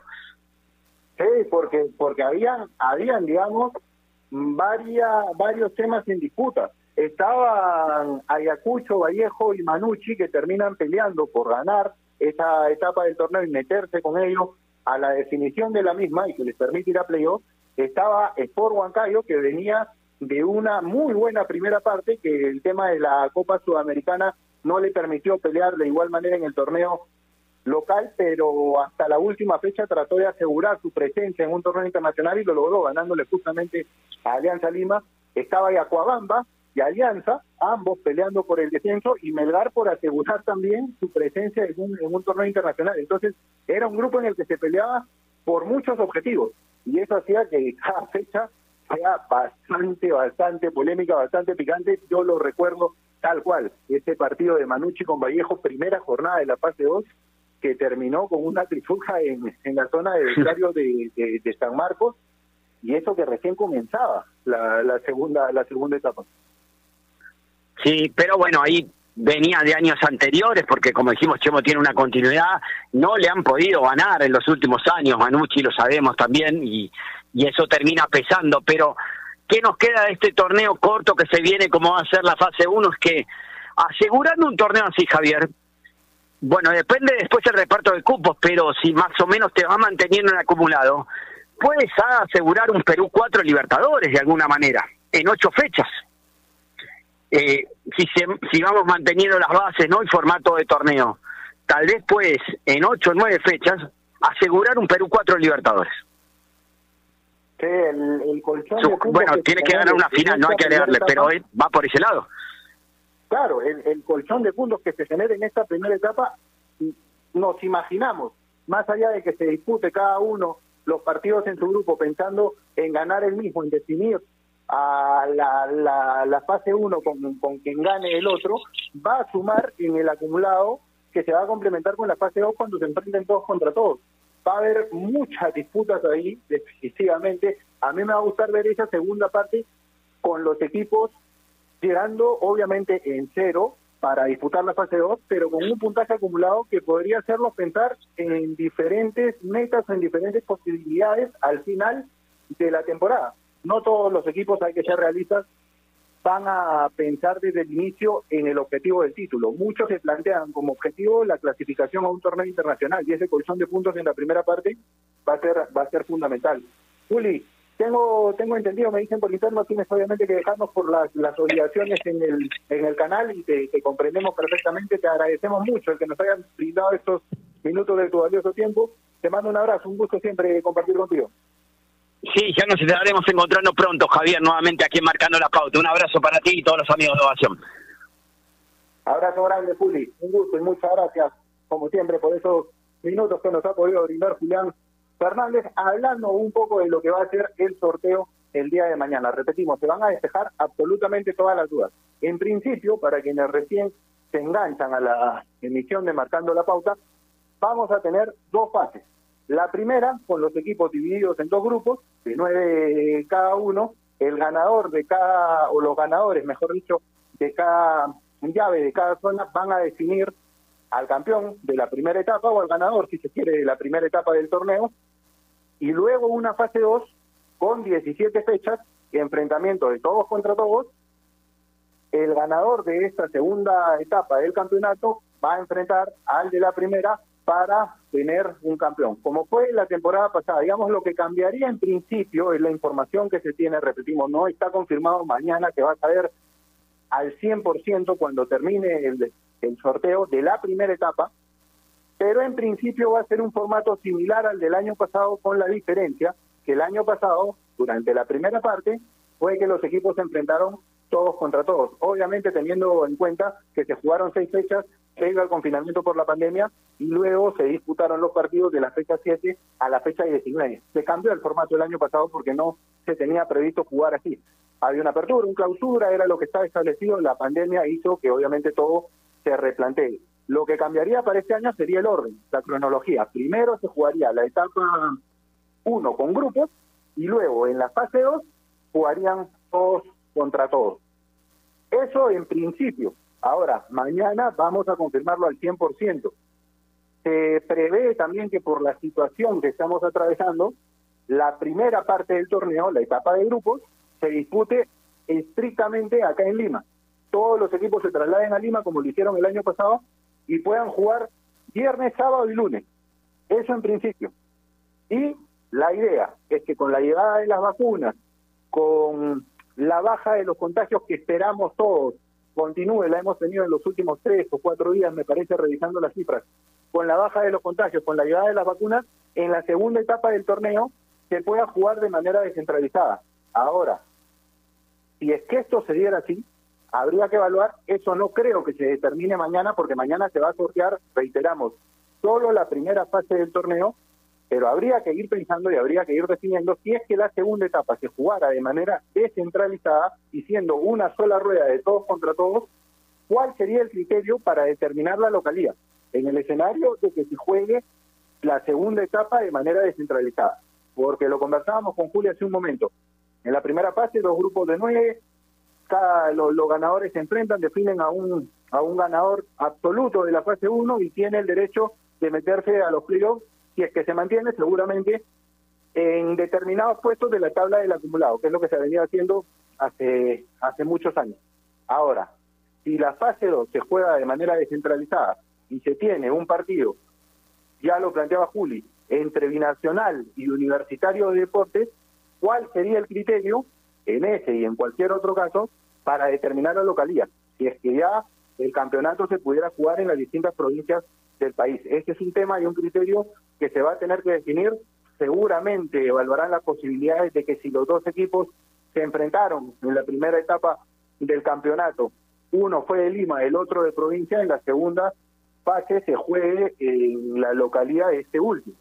Sí, porque porque habían habían digamos varias varios temas en disputa. Estaban Ayacucho, Vallejo y Manucci que terminan peleando por ganar esa etapa del torneo y meterse con ellos a la definición de la misma y que les permite ir a playoff. Estaba Sport Huancayo que venía de una muy buena primera parte que el tema de la Copa Sudamericana no le permitió pelear de igual manera en el torneo local, pero hasta la última fecha trató de asegurar su presencia en un torneo internacional y lo logró ganándole justamente a Alianza Lima. Estaba Yacuabamba y Alianza, ambos peleando por el descenso y Melgar por asegurar también su presencia en un, en un torneo internacional. Entonces era un grupo en el que se peleaba por muchos objetivos y eso hacía que cada fecha sea bastante, bastante polémica, bastante picante. Yo lo recuerdo tal cual, este partido de Manucci con Vallejo, primera jornada de la fase 2, que terminó con una trifuja en, en la zona de vestuario de, de, de San Marcos, y eso que recién comenzaba la, la segunda la segunda etapa. Sí, pero bueno, ahí venía de años anteriores, porque como dijimos, Chemo tiene una continuidad, no le han podido ganar en los últimos años, Manucci lo sabemos también, y, y eso termina pesando, pero ¿qué nos queda de este torneo corto que se viene como va a ser la fase 1? Es que asegurando un torneo así, Javier, bueno, depende después el reparto de cupos, pero si más o menos te va manteniendo en acumulado, puedes asegurar un Perú 4 Libertadores de alguna manera, en ocho fechas. Eh, si, se, si vamos manteniendo las bases, ¿no? El formato de torneo. Tal vez puedes, en ocho o nueve fechas, asegurar un Perú 4 Libertadores. Sí, el, el colchón puntos Bueno, que tiene que ganar una en final, no hay que primera pero él va por ese lado. Claro, el, el colchón de puntos que se genera en esta primera etapa, nos imaginamos, más allá de que se dispute cada uno los partidos en su grupo pensando en ganar el mismo, en definir a la, la, la fase 1 con, con quien gane el otro, va a sumar en el acumulado que se va a complementar con la fase 2 cuando se enfrenten todos contra todos. Va a haber muchas disputas ahí, definitivamente. A mí me va a gustar ver esa segunda parte con los equipos llegando obviamente en cero para disputar la fase 2, pero con un puntaje acumulado que podría hacerlos pensar en diferentes metas, en diferentes posibilidades al final de la temporada. No todos los equipos, hay que ser realistas, van a pensar desde el inicio en el objetivo del título. Muchos se plantean como objetivo la clasificación a un torneo internacional y ese colchón de puntos en la primera parte va a ser va a ser fundamental. Juli, tengo tengo entendido, me dicen por interno, tienes obviamente que dejarnos por las, las obligaciones en el en el canal y te, te comprendemos perfectamente, te agradecemos mucho el que nos hayan brindado estos minutos de tu valioso tiempo. Te mando un abrazo, un gusto siempre compartir contigo. Sí, ya nos estaremos encontrando pronto, Javier, nuevamente aquí Marcando la Pauta. Un abrazo para ti y todos los amigos de Ovación. Abrazo grande, Juli. Un gusto y muchas gracias, como siempre, por esos minutos que nos ha podido brindar Julián Fernández, hablando un poco de lo que va a ser el sorteo el día de mañana. Repetimos, se van a despejar absolutamente todas las dudas. En principio, para quienes recién se enganchan a la emisión de Marcando la Pauta, vamos a tener dos fases. La primera, con los equipos divididos en dos grupos, de nueve cada uno, el ganador de cada, o los ganadores, mejor dicho, de cada llave de cada zona van a definir al campeón de la primera etapa o al ganador, si se quiere, de la primera etapa del torneo. Y luego una fase 2 con 17 fechas, enfrentamiento de todos contra todos. El ganador de esta segunda etapa del campeonato va a enfrentar al de la primera para tener un campeón. Como fue la temporada pasada, digamos, lo que cambiaría en principio es la información que se tiene, repetimos, no está confirmado mañana que va a saber al 100% cuando termine el, el sorteo de la primera etapa, pero en principio va a ser un formato similar al del año pasado con la diferencia que el año pasado, durante la primera parte, fue que los equipos se enfrentaron todos contra todos. Obviamente teniendo en cuenta que se jugaron seis fechas previo al confinamiento por la pandemia y luego se disputaron los partidos de la fecha 7 a la fecha 19. Se cambió el formato el año pasado porque no se tenía previsto jugar así. Había una apertura, una clausura, era lo que estaba establecido. La pandemia hizo que obviamente todo se replantee. Lo que cambiaría para este año sería el orden, la cronología. Primero se jugaría la etapa 1 con grupos y luego en la fase 2 jugarían todos contra todos. Eso en principio. Ahora, mañana vamos a confirmarlo al 100%. Se prevé también que por la situación que estamos atravesando, la primera parte del torneo, la etapa de grupos, se dispute estrictamente acá en Lima. Todos los equipos se trasladen a Lima como lo hicieron el año pasado y puedan jugar viernes, sábado y lunes. Eso en principio. Y la idea es que con la llegada de las vacunas, con la baja de los contagios que esperamos todos, continúe, la hemos tenido en los últimos tres o cuatro días, me parece, revisando las cifras, con la baja de los contagios, con la llegada de las vacunas, en la segunda etapa del torneo se pueda jugar de manera descentralizada. Ahora, si es que esto se diera así, habría que evaluar, eso no creo que se determine mañana, porque mañana se va a sortear, reiteramos, solo la primera fase del torneo, pero habría que ir pensando y habría que ir definiendo si es que la segunda etapa se jugara de manera descentralizada y siendo una sola rueda de todos contra todos, ¿cuál sería el criterio para determinar la localidad? En el escenario de que se juegue la segunda etapa de manera descentralizada, porque lo conversábamos con Julia hace un momento. En la primera fase, dos grupos de nueve, cada, los, los ganadores se enfrentan, definen a un, a un ganador absoluto de la fase 1 y tiene el derecho de meterse a los playoffs si es que se mantiene, seguramente en determinados puestos de la tabla del acumulado, que es lo que se ha venido haciendo hace, hace muchos años. Ahora, si la fase 2 se juega de manera descentralizada y se tiene un partido, ya lo planteaba Juli, entre binacional y universitario de deportes, ¿cuál sería el criterio en ese y en cualquier otro caso para determinar la localidad? Si es que ya el campeonato se pudiera jugar en las distintas provincias del país. Ese es un tema y un criterio que se va a tener que definir. Seguramente evaluarán las posibilidades de que si los dos equipos se enfrentaron en la primera etapa del campeonato, uno fue de Lima, el otro de provincia, en la segunda fase se juegue en la localidad de este último.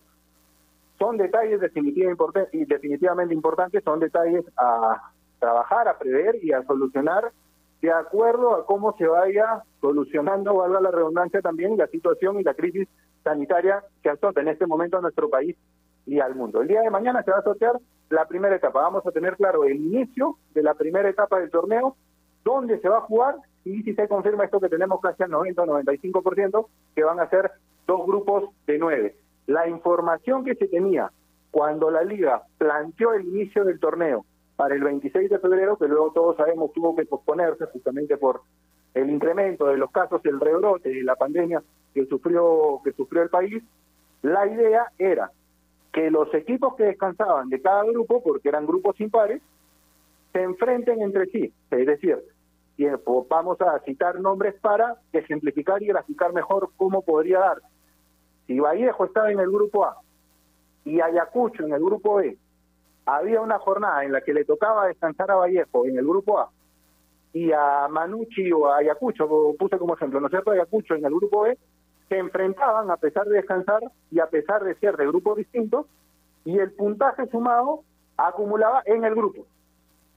Son detalles definitivamente importantes, son detalles a trabajar, a prever y a solucionar de acuerdo a cómo se vaya solucionando, valga la redundancia también, la situación y la crisis sanitaria que azota en este momento a nuestro país y al mundo. El día de mañana se va a sortear la primera etapa. Vamos a tener claro el inicio de la primera etapa del torneo, dónde se va a jugar y si se confirma esto que tenemos casi al 90 o 95%, que van a ser dos grupos de nueve. La información que se tenía cuando la liga planteó el inicio del torneo para el 26 de febrero, que luego todos sabemos tuvo que posponerse justamente por el incremento de los casos, el rebrote de la pandemia que sufrió que sufrió el país, la idea era que los equipos que descansaban de cada grupo, porque eran grupos impares, se enfrenten entre sí. Es decir, vamos a citar nombres para ejemplificar y graficar mejor cómo podría dar. Si Vallejo estaba en el grupo A y Ayacucho en el grupo B, había una jornada en la que le tocaba descansar a Vallejo en el grupo A y a Manucci o a Ayacucho, puse como ejemplo, ¿no es cierto? Ayacucho en el grupo B, se enfrentaban a pesar de descansar y a pesar de ser de grupos distintos y el puntaje sumado acumulaba en el grupo.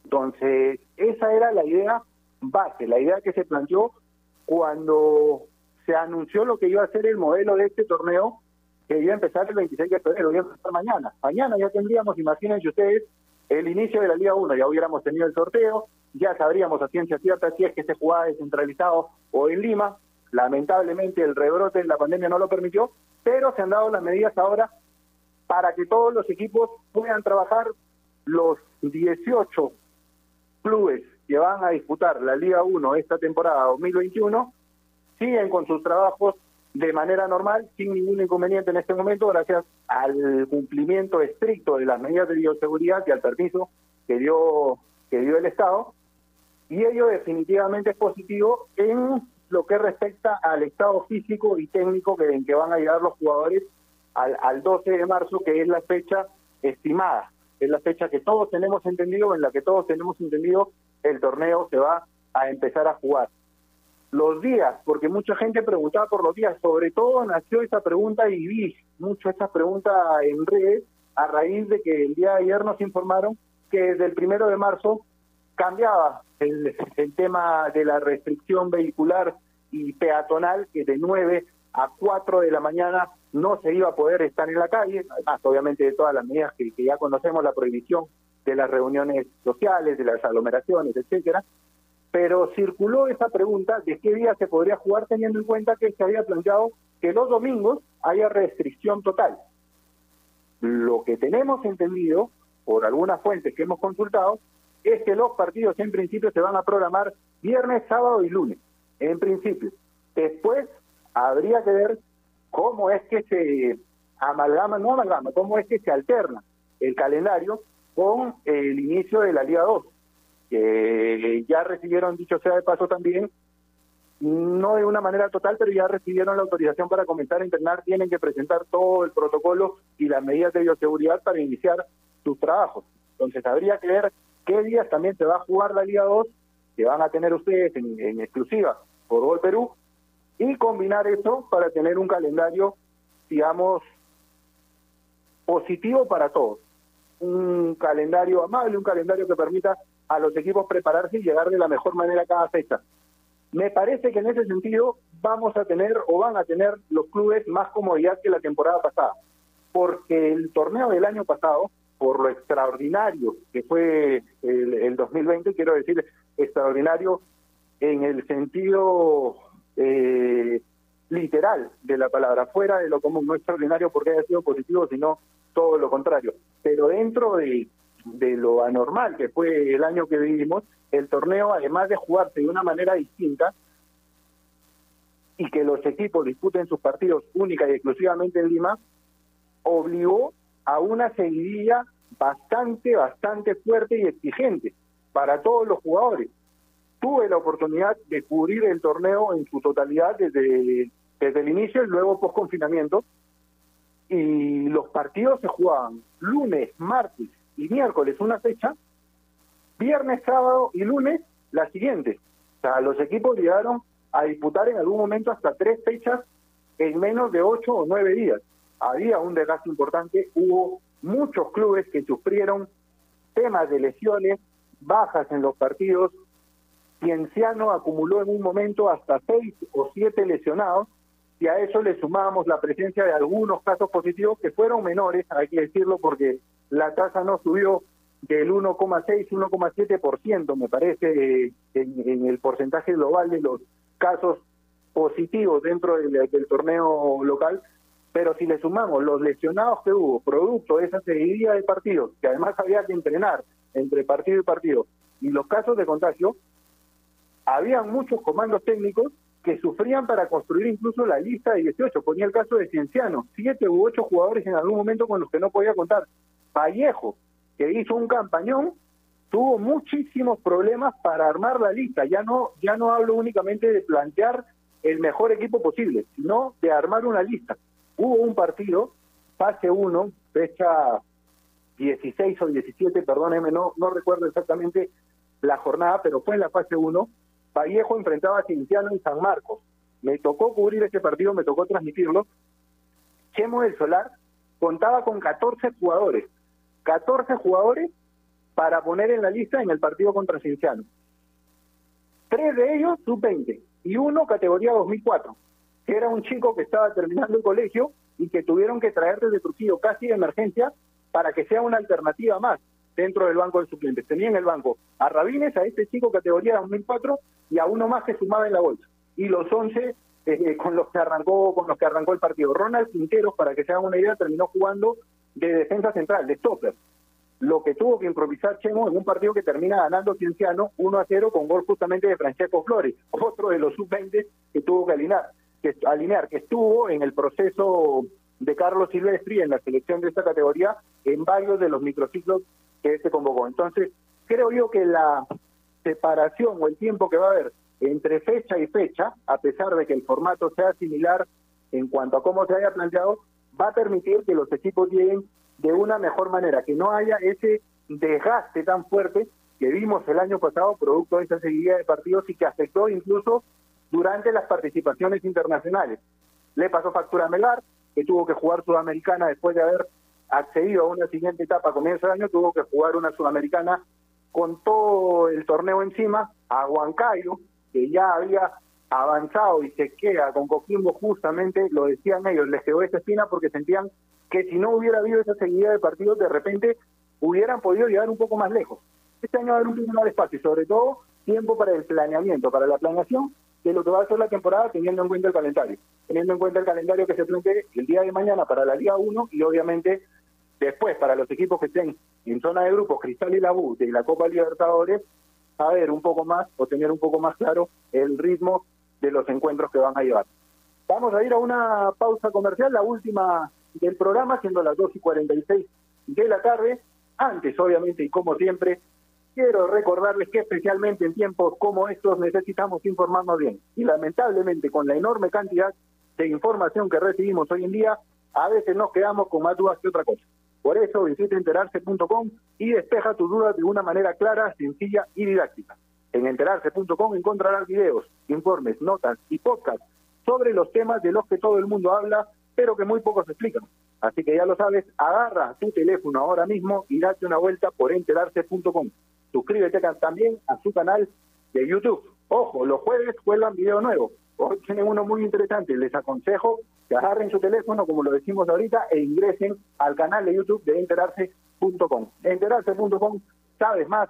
Entonces, esa era la idea base, la idea que se planteó cuando se anunció lo que iba a ser el modelo de este torneo, que iba a empezar el 26 de febrero, iba a empezar mañana. Mañana ya tendríamos, imagínense ustedes, el inicio de la Liga 1, ya hubiéramos tenido el sorteo, ya sabríamos a ciencia cierta si es que se jugaba descentralizado o en Lima. Lamentablemente el rebrote de la pandemia no lo permitió, pero se han dado las medidas ahora para que todos los equipos puedan trabajar los 18 clubes que van a disputar la Liga 1 esta temporada 2021 siguen con sus trabajos de manera normal, sin ningún inconveniente en este momento, gracias al cumplimiento estricto de las medidas de bioseguridad y al permiso que dio, que dio el Estado. Y ello definitivamente es positivo en lo que respecta al estado físico y técnico que, en que van a llegar los jugadores al, al 12 de marzo, que es la fecha estimada, es la fecha que todos tenemos entendido, en la que todos tenemos entendido el torneo se va a empezar a jugar. Los días, porque mucha gente preguntaba por los días, sobre todo nació esta pregunta y vi mucho esta pregunta en redes a raíz de que el día de ayer nos informaron que desde el primero de marzo cambiaba el, tema de la restricción vehicular y peatonal, que de 9 a 4 de la mañana no se iba a poder estar en la calle, además obviamente de todas las medidas que, que ya conocemos, la prohibición de las reuniones sociales, de las aglomeraciones, etcétera, pero circuló esa pregunta de qué día se podría jugar teniendo en cuenta que se había planteado que los domingos haya restricción total. Lo que tenemos entendido, por algunas fuentes que hemos consultado, es que los partidos en principio se van a programar viernes, sábado y lunes, en principio. Después habría que ver cómo es que se amalgama, no amalgama, cómo es que se alterna el calendario con el inicio de la Liga 2, que ya recibieron, dicho sea de paso también, no de una manera total, pero ya recibieron la autorización para comenzar a internar, tienen que presentar todo el protocolo y las medidas de bioseguridad para iniciar sus trabajos. Entonces habría que ver qué días también se va a jugar la Liga 2, que van a tener ustedes en, en exclusiva por Gol Perú, y combinar eso para tener un calendario, digamos, positivo para todos. Un calendario amable, un calendario que permita a los equipos prepararse y llegar de la mejor manera a cada fecha. Me parece que en ese sentido vamos a tener o van a tener los clubes más comodidad que la temporada pasada, porque el torneo del año pasado, por lo extraordinario que fue el, el 2020, quiero decir extraordinario en el sentido eh, literal de la palabra, fuera de lo común, no extraordinario porque haya sido positivo, sino todo lo contrario. pero dentro de, de lo anormal que fue el año que vivimos, el torneo, además de jugarse de una manera distinta, y que los equipos disputen sus partidos única y exclusivamente en Lima, obligó a una seguidilla bastante, bastante fuerte y exigente para todos los jugadores. Tuve la oportunidad de cubrir el torneo en su totalidad desde, desde el inicio y luego post confinamiento. Y los partidos se jugaban lunes, martes y miércoles una fecha, viernes, sábado y lunes la siguiente. O sea, los equipos llegaron a disputar en algún momento hasta tres fechas en menos de ocho o nueve días. Había un desgaste importante, hubo muchos clubes que sufrieron temas de lesiones, bajas en los partidos. Cienciano acumuló en un momento hasta seis o siete lesionados y a eso le sumamos la presencia de algunos casos positivos que fueron menores, hay que decirlo porque la tasa no subió del 1,6, 1,7%, me parece, en, en el porcentaje global de los casos positivos dentro del, del torneo local, pero si le sumamos los lesionados que hubo, producto de esa seguidilla de partidos, que además había que entrenar entre partido y partido, y los casos de contagio, había muchos comandos técnicos que sufrían para construir incluso la lista de 18. Ponía el caso de Cienciano, siete u ocho jugadores en algún momento con los que no podía contar. Vallejo, que hizo un campañón, tuvo muchísimos problemas para armar la lista. Ya no, ya no hablo únicamente de plantear el mejor equipo posible, sino de armar una lista. Hubo un partido, fase 1, fecha 16 o 17, perdóneme, no, recuerdo exactamente la jornada, pero fue en la fase 1. Vallejo enfrentaba a Cienciano en San Marcos. Me tocó cubrir ese partido, me tocó transmitirlo. Chemo del Solar contaba con 14 jugadores. 14 jugadores para poner en la lista en el partido contra Cienciano. Tres de ellos sub-20 y uno categoría 2004, que era un chico que estaba terminando el colegio y que tuvieron que traer desde Trujillo casi de emergencia para que sea una alternativa más dentro del banco de suplentes. Tenía en el banco a Rabines, a este chico categoría 2004 y a uno más que sumaba en la bolsa. Y los 11 eh, con los que arrancó con los que arrancó el partido. Ronald Quinteros, para que se hagan una idea, terminó jugando de defensa central, de stopper. Lo que tuvo que improvisar Chemo en un partido que termina ganando Cienciano 1 a 0 con gol justamente de Francesco Flores, otro de los sub-20 que tuvo que alinear, que alinear, que estuvo en el proceso de Carlos Silvestri en la selección de esta categoría en varios de los microciclos que se convocó. Entonces, creo yo que la separación o el tiempo que va a haber entre fecha y fecha, a pesar de que el formato sea similar en cuanto a cómo se haya planteado, va a permitir que los equipos lleguen de una mejor manera, que no haya ese desgaste tan fuerte que vimos el año pasado producto de esa seguida de partidos y que afectó incluso durante las participaciones internacionales. Le pasó factura a Melar, que tuvo que jugar Sudamericana después de haber accedido a una siguiente etapa a comienzo de año, tuvo que jugar una Sudamericana con todo el torneo encima, a Huancayo, que ya había avanzado y se queda con Coquimbo justamente, lo decían ellos, les quedó esa espina porque sentían que si no hubiera habido esa seguida de partidos, de repente hubieran podido llegar un poco más lejos. Este año va a haber un poco más de espacio y sobre todo tiempo para el planeamiento, para la planeación de lo que va a ser la temporada teniendo en cuenta el calendario, teniendo en cuenta el calendario que se plantee el día de mañana para la Liga 1 y obviamente después para los equipos que estén en zona de grupos Cristal y la U de la Copa Libertadores, saber un poco más o tener un poco más claro el ritmo de los encuentros que van a llevar. Vamos a ir a una pausa comercial, la última del programa, siendo las 2 y 46 de la tarde. Antes, obviamente, y como siempre, quiero recordarles que especialmente en tiempos como estos necesitamos informarnos bien. Y lamentablemente, con la enorme cantidad de información que recibimos hoy en día, a veces nos quedamos con más dudas que otra cosa. Por eso visita enterarse.com y despeja tus dudas de una manera clara, sencilla y didáctica. En enterarse.com encontrarás videos, informes, notas y podcasts sobre los temas de los que todo el mundo habla, pero que muy pocos explican. Así que ya lo sabes, agarra tu teléfono ahora mismo y date una vuelta por enterarse.com. Suscríbete también a su canal de YouTube. Ojo, los jueves cuelgan video nuevo. Hoy tienen uno muy interesante. Les aconsejo que agarren su teléfono, como lo decimos ahorita, e ingresen al canal de YouTube de enterarse.com. Enterarse.com, sabes más,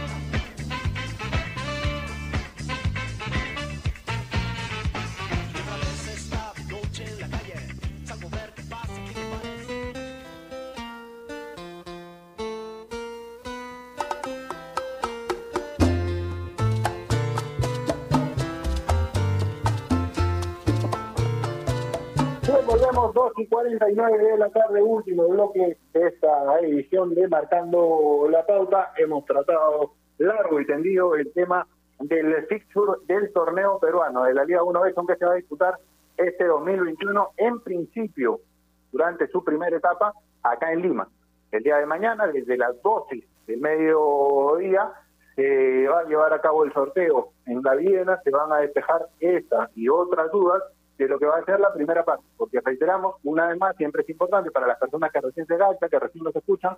49 de la tarde, último bloque de esta edición de Marcando la Pauta. Hemos tratado largo y tendido el tema del fixture del torneo peruano de la Liga 1B, aunque se va a disputar este 2021 en principio durante su primera etapa acá en Lima. El día de mañana, desde las 12 del mediodía, se va a llevar a cabo el sorteo en la Viena, se van a despejar estas y otras dudas de lo que va a ser la primera parte, porque reiteramos, una vez más, siempre es importante para las personas que recién se gasta, que recién nos escuchan,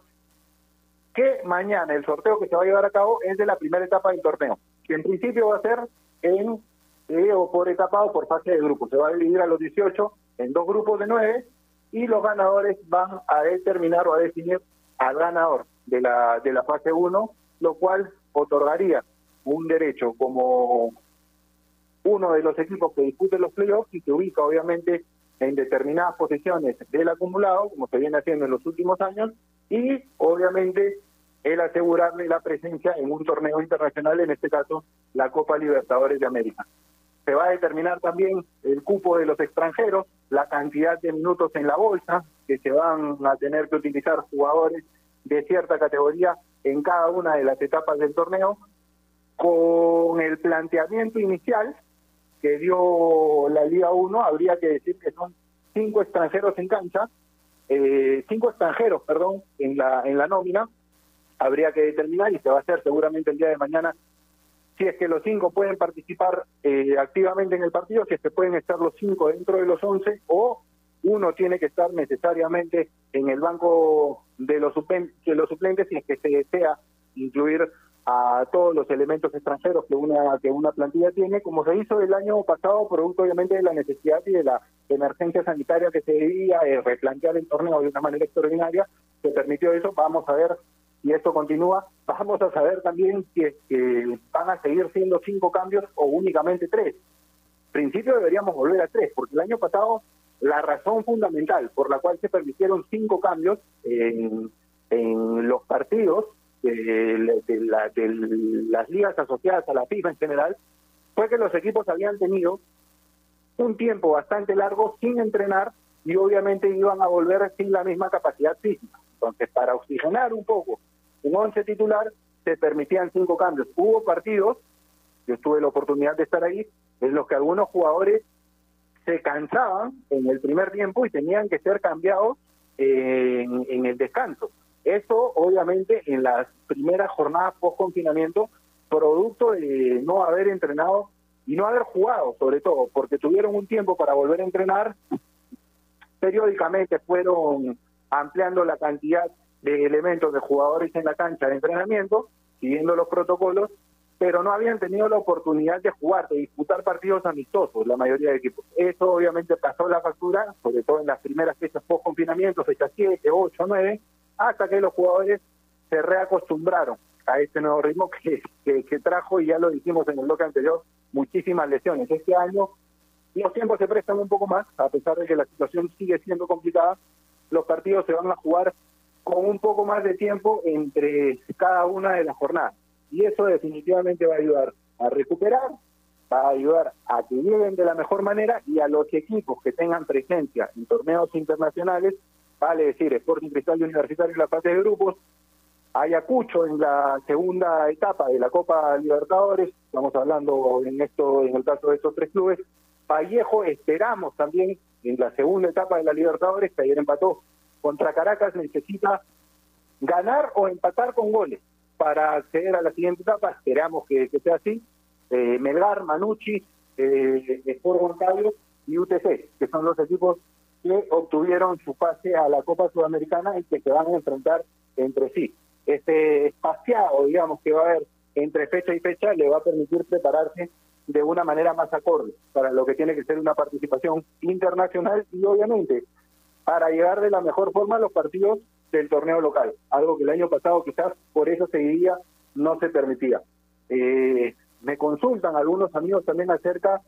que mañana el sorteo que se va a llevar a cabo es de la primera etapa del torneo, que en principio va a ser en eh, o por etapa o por fase de grupo. Se va a dividir a los 18 en dos grupos de nueve y los ganadores van a determinar o a definir al ganador de la, de la fase 1, lo cual otorgaría un derecho como uno de los equipos que dispute los playoffs y se ubica obviamente en determinadas posiciones del acumulado, como se viene haciendo en los últimos años, y obviamente el asegurarle la presencia en un torneo internacional, en este caso la Copa Libertadores de América. Se va a determinar también el cupo de los extranjeros, la cantidad de minutos en la bolsa que se van a tener que utilizar jugadores de cierta categoría en cada una de las etapas del torneo, con el planteamiento inicial que dio la Liga 1, habría que decir que son cinco extranjeros en cancha, eh, cinco extranjeros, perdón, en la, en la nómina, habría que determinar y se va a hacer seguramente el día de mañana si es que los cinco pueden participar eh, activamente en el partido, si es que pueden estar los cinco dentro de los once o uno tiene que estar necesariamente en el banco de los, de los suplentes si es que se desea incluir a todos los elementos extranjeros que una que una plantilla tiene, como se hizo el año pasado, producto obviamente de la necesidad y de la emergencia sanitaria que se debía de replantear el torneo de una manera extraordinaria, se permitió eso, vamos a ver si esto continúa, vamos a saber también si es que van a seguir siendo cinco cambios o únicamente tres. En principio deberíamos volver a tres, porque el año pasado la razón fundamental por la cual se permitieron cinco cambios en, en los partidos de, la, de, las ligas asociadas a la FIFA en general fue que los equipos habían tenido un tiempo bastante largo sin entrenar y obviamente iban a volver sin la misma capacidad física. Entonces, para oxigenar un poco un once titular, se permitían cinco cambios. Hubo partidos, yo tuve la oportunidad de estar ahí, en los que algunos jugadores se cansaban en el primer tiempo y tenían que ser cambiados en, en el descanso. Eso, obviamente, en las primeras jornadas post confinamiento, producto de no haber entrenado y no haber jugado, sobre todo, porque tuvieron un tiempo para volver a entrenar. Periódicamente fueron ampliando la cantidad de elementos de jugadores en la cancha de entrenamiento, siguiendo los protocolos, pero no habían tenido la oportunidad de jugar, de disputar partidos amistosos, la mayoría de equipos. Eso obviamente pasó la factura, sobre todo en las primeras fechas post confinamiento, fechas 7, 8, 9, hasta que los jugadores se reacostumbraron a este nuevo ritmo que, que, trajo, y ya lo dijimos en el bloque anterior, muchísimas lesiones. Este año los tiempos se prestan un poco más, a pesar de que la situación sigue siendo complicada, los partidos se van a jugar con un poco más de tiempo entre cada una de las jornadas. Y eso definitivamente va a ayudar a recuperar, va a ayudar a que lleguen de la mejor manera y a los equipos que tengan presencia en torneos internacionales, vale decir, Sporting Cristal Universitario en la fase de grupos, Ayacucho en la segunda etapa de la Copa Libertadores, estamos hablando en esto, en el caso de estos tres clubes, Vallejo esperamos también en la segunda etapa de la Libertadores, que ayer empató contra Caracas, necesita ganar o empatar con goles para acceder a la siguiente etapa, esperamos que, sea así. Eh, Melgar, Manucci, eh, Sport y UTC, que son los equipos que obtuvieron su pase a la Copa Sudamericana y que se van a enfrentar entre sí. Este espaciado, digamos, que va a haber entre fecha y fecha le va a permitir prepararse de una manera más acorde para lo que tiene que ser una participación internacional y obviamente para llegar de la mejor forma a los partidos del torneo local, algo que el año pasado quizás por eso seguiría no se permitía. Eh, me consultan algunos amigos también acerca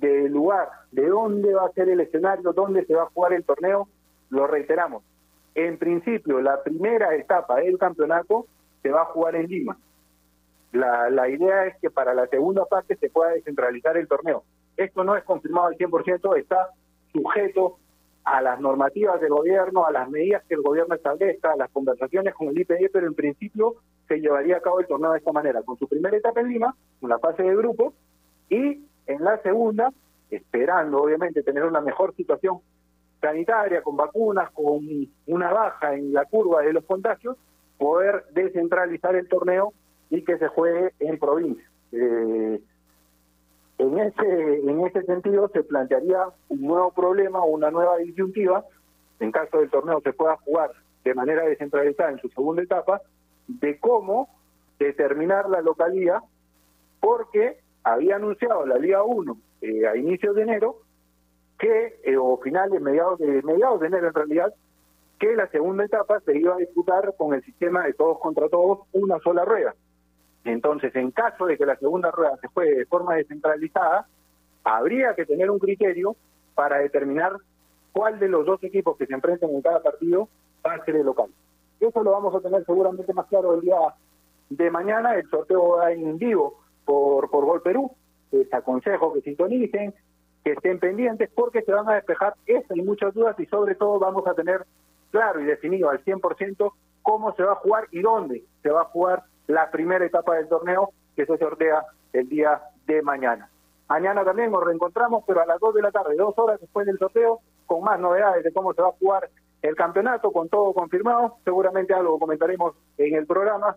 del lugar, de dónde va a ser el escenario, dónde se va a jugar el torneo, lo reiteramos. En principio, la primera etapa del campeonato se va a jugar en Lima, la, la idea es que para la segunda parte se pueda descentralizar el torneo. Esto no es confirmado al 100%, está sujeto a las normativas del gobierno, a las medidas que el gobierno establezca, a las conversaciones con el IPD, pero en principio se llevaría a cabo el torneo de esta manera, con su primera etapa en Lima, una fase de grupo, y en la segunda, esperando obviamente tener una mejor situación sanitaria, con vacunas, con una baja en la curva de los contagios, poder descentralizar el torneo y que se juegue en provincia. Eh, en ese en ese sentido se plantearía un nuevo problema una nueva disyuntiva en caso del torneo se pueda jugar de manera descentralizada en su segunda etapa de cómo determinar la localidad porque había anunciado la Liga 1 eh, a inicios de enero que eh, o finales mediados de mediados de enero en realidad que la segunda etapa se iba a disputar con el sistema de todos contra todos una sola rueda entonces, en caso de que la segunda rueda se juegue de forma descentralizada, habría que tener un criterio para determinar cuál de los dos equipos que se enfrentan en cada partido va a ser el local. Eso lo vamos a tener seguramente más claro el día de mañana. El sorteo va en vivo por, por Gol Perú. Les aconsejo que sintonicen, que estén pendientes, porque se van a despejar estas y muchas dudas y sobre todo vamos a tener claro y definido al 100% cómo se va a jugar y dónde se va a jugar la primera etapa del torneo que se sortea el día de mañana. Mañana también nos reencontramos, pero a las 2 de la tarde, dos horas después del sorteo, con más novedades de cómo se va a jugar el campeonato, con todo confirmado. Seguramente algo comentaremos en el programa.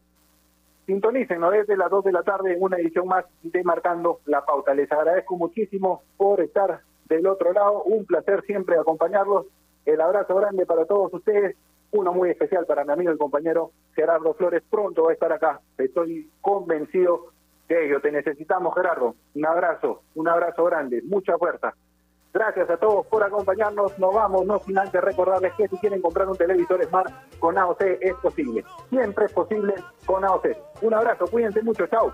Sintonícenos desde las 2 de la tarde en una edición más de Marcando la Pauta. Les agradezco muchísimo por estar del otro lado. Un placer siempre acompañarlos. El abrazo grande para todos ustedes uno muy especial para mi amigo y compañero Gerardo Flores. Pronto va a estar acá. Estoy convencido de ello. Te necesitamos, Gerardo. Un abrazo, un abrazo grande, mucha fuerza. Gracias a todos por acompañarnos. Nos vamos, no sin antes recordarles que si quieren comprar un televisor Smart con AOC es posible. Siempre es posible con AOC. Un abrazo, cuídense mucho, chao.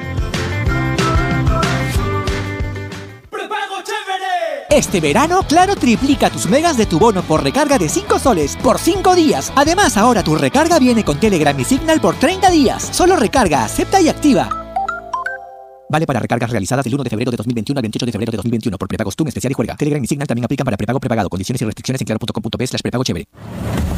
Este verano, Claro triplica tus megas de tu bono por recarga de 5 soles por 5 días. Además, ahora tu recarga viene con Telegram y Signal por 30 días. Solo recarga, acepta y activa. Vale para recargas realizadas del 1 de febrero de 2021 al 28 de febrero de 2021 por prepago TUM especial y juega. Telegram y Signal también aplican para prepago prepagado. Condiciones y restricciones en claro.com.p slash prepago chévere.